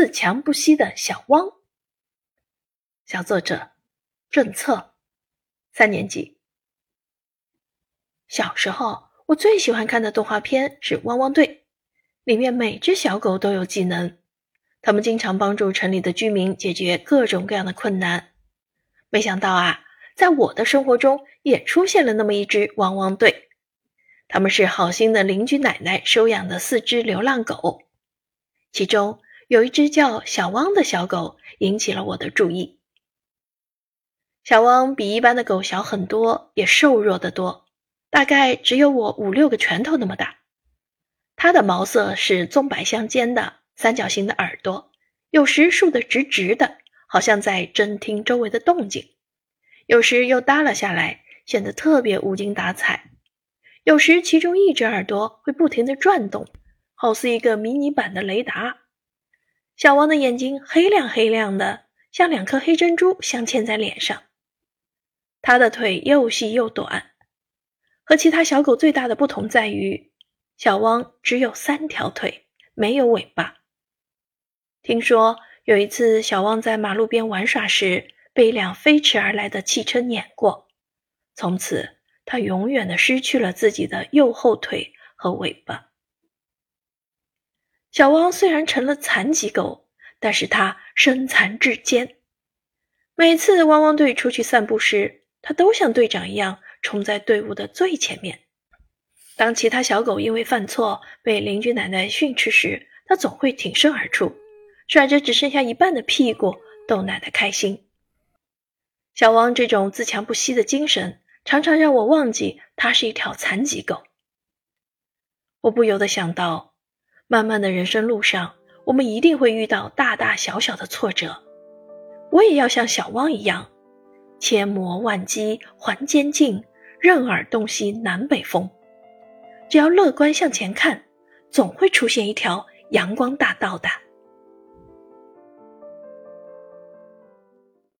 自强不息的小汪。小作者政策，三年级。小时候，我最喜欢看的动画片是《汪汪队》，里面每只小狗都有技能，它们经常帮助城里的居民解决各种各样的困难。没想到啊，在我的生活中也出现了那么一只汪汪队，他们是好心的邻居奶奶收养的四只流浪狗，其中有一只叫小汪的小狗引起了我的注意。小汪比一般的狗小很多，也瘦弱得多，大概只有我五六个拳头那么大。它的毛色是棕白相间的，三角形的耳朵，有时竖得直直的，好像在侦听周围的动静；有时又耷拉下来，显得特别无精打采；有时其中一只耳朵会不停地转动，好似一个迷你版的雷达。小汪的眼睛黑亮黑亮的，像两颗黑珍珠镶嵌在脸上。它的腿又细又短，和其他小狗最大的不同在于，小汪只有三条腿，没有尾巴。听说有一次，小汪在马路边玩耍时，被一辆飞驰而来的汽车碾过，从此它永远的失去了自己的右后腿和尾巴。小汪虽然成了残疾狗，但是它身残志坚。每次汪汪队出去散步时，他都像队长一样冲在队伍的最前面。当其他小狗因为犯错被邻居奶奶训斥时，他总会挺身而出，甩着只剩下一半的屁股逗奶奶开心。小汪这种自强不息的精神，常常让我忘记它是一条残疾狗。我不由得想到，漫漫的人生路上，我们一定会遇到大大小小的挫折。我也要像小汪一样。千磨万击还坚劲，任尔东西南北风。只要乐观向前看，总会出现一条阳光大道的。